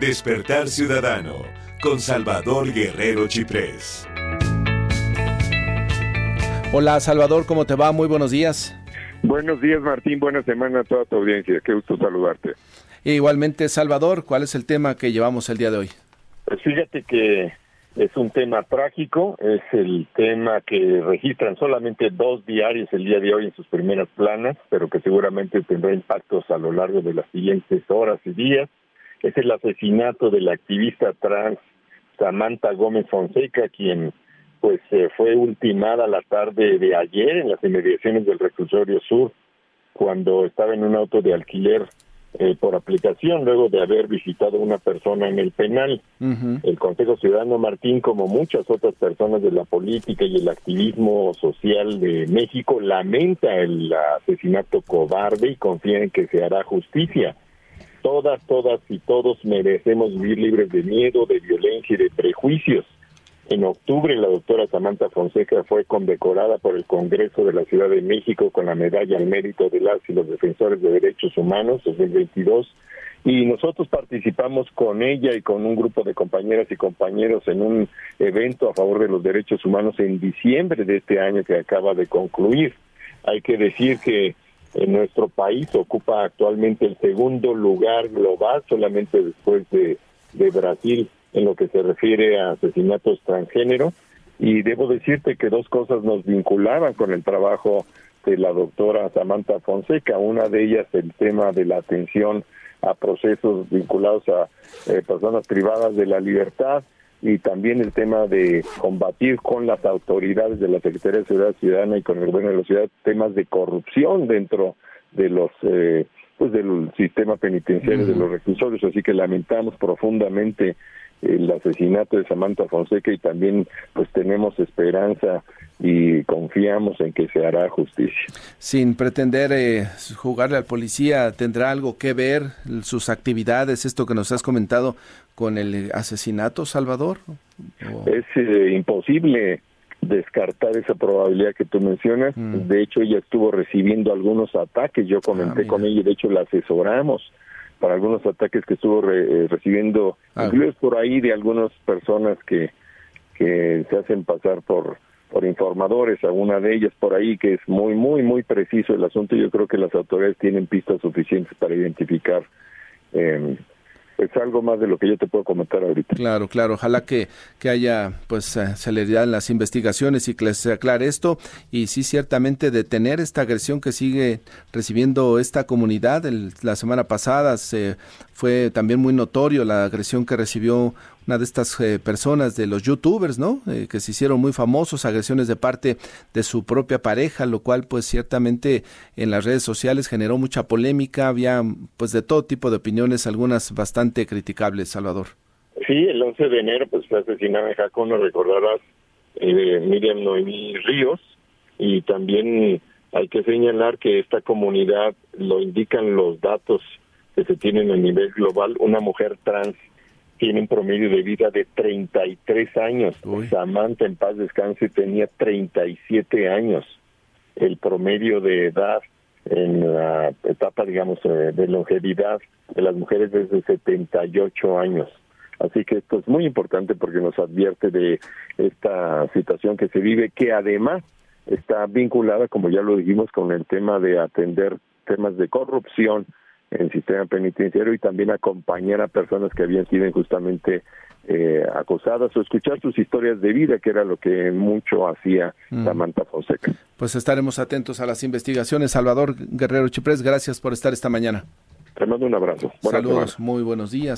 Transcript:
Despertar Ciudadano con Salvador Guerrero Chiprés. Hola Salvador, ¿cómo te va? Muy buenos días. Buenos días Martín, buena semana a toda tu audiencia. Qué gusto saludarte. E igualmente Salvador, ¿cuál es el tema que llevamos el día de hoy? Pues fíjate que es un tema trágico, es el tema que registran solamente dos diarios el día de hoy en sus primeras planas, pero que seguramente tendrá impactos a lo largo de las siguientes horas y días es el asesinato de la activista trans Samantha Gómez Fonseca, quien pues eh, fue ultimada la tarde de ayer en las inmediaciones del reclusorio sur, cuando estaba en un auto de alquiler eh, por aplicación, luego de haber visitado a una persona en el penal. El Consejo Ciudadano Martín, como muchas otras personas de la política y el activismo social de México, lamenta el asesinato cobarde y confía en que se hará justicia todas, todas y todos merecemos vivir libres de miedo, de violencia y de prejuicios. En octubre, la doctora Samantha Fonseca fue condecorada por el Congreso de la Ciudad de México con la Medalla al Mérito de las y los Defensores de Derechos Humanos 2022 y nosotros participamos con ella y con un grupo de compañeras y compañeros en un evento a favor de los derechos humanos en diciembre de este año que acaba de concluir. Hay que decir que en nuestro país ocupa actualmente el segundo lugar global, solamente después de, Brasil en lo que se refiere a asesinatos transgénero. Y debo decirte que dos cosas nos vinculaban con el trabajo de la doctora Samantha Fonseca. Una de ellas el tema de la atención a procesos vinculados a eh, personas privadas de la libertad y también el tema de combatir con las autoridades de la Secretaría de Seguridad Ciudadana y con el gobierno de la ciudad temas de corrupción dentro de los eh, pues del sistema penitenciario de los reclusorios. Así que lamentamos profundamente el asesinato de Samantha Fonseca y también pues tenemos esperanza y confiamos en que se hará justicia. Sin pretender eh, jugarle al policía, ¿tendrá algo que ver sus actividades, esto que nos has comentado, con el asesinato, Salvador? Es eh, imposible descartar esa probabilidad que tú mencionas. Mm. De hecho, ella estuvo recibiendo algunos ataques, yo comenté ah, con ella, de hecho la asesoramos para algunos ataques que estuvo eh, recibiendo, ah. incluso por ahí de algunas personas que, que se hacen pasar por por informadores, alguna de ellas por ahí que es muy, muy, muy preciso el asunto. Yo creo que las autoridades tienen pistas suficientes para identificar eh, es algo más de lo que yo te puedo comentar ahorita. Claro, claro. Ojalá que, que haya pues eh, celeridad en las investigaciones y que se aclare esto y sí ciertamente detener esta agresión que sigue recibiendo esta comunidad. la semana pasada se fue también muy notorio la agresión que recibió una de estas eh, personas de los youtubers, ¿no? Eh, que se hicieron muy famosos, agresiones de parte de su propia pareja, lo cual pues ciertamente en las redes sociales generó mucha polémica, había pues de todo tipo de opiniones, algunas bastante criticables, Salvador. Sí, el 11 de enero pues fue asesinada en Jacón, no recordarás, eh, Miriam Noemí Ríos, y también hay que señalar que esta comunidad, lo indican los datos que se tienen a nivel global, una mujer trans tiene un promedio de vida de 33 años. Samantha, en paz descanse, tenía 37 años. El promedio de edad en la etapa, digamos, eh, de longevidad de las mujeres es de 78 años. Así que esto es muy importante porque nos advierte de esta situación que se vive, que además está vinculada, como ya lo dijimos, con el tema de atender temas de corrupción, el sistema penitenciario y también acompañar a personas que habían sido injustamente eh, acusadas o escuchar sus historias de vida, que era lo que mucho hacía mm. Samantha Fonseca. Pues estaremos atentos a las investigaciones. Salvador Guerrero Chiprés, gracias por estar esta mañana. Te mando un abrazo. Saludos, muy buenos días.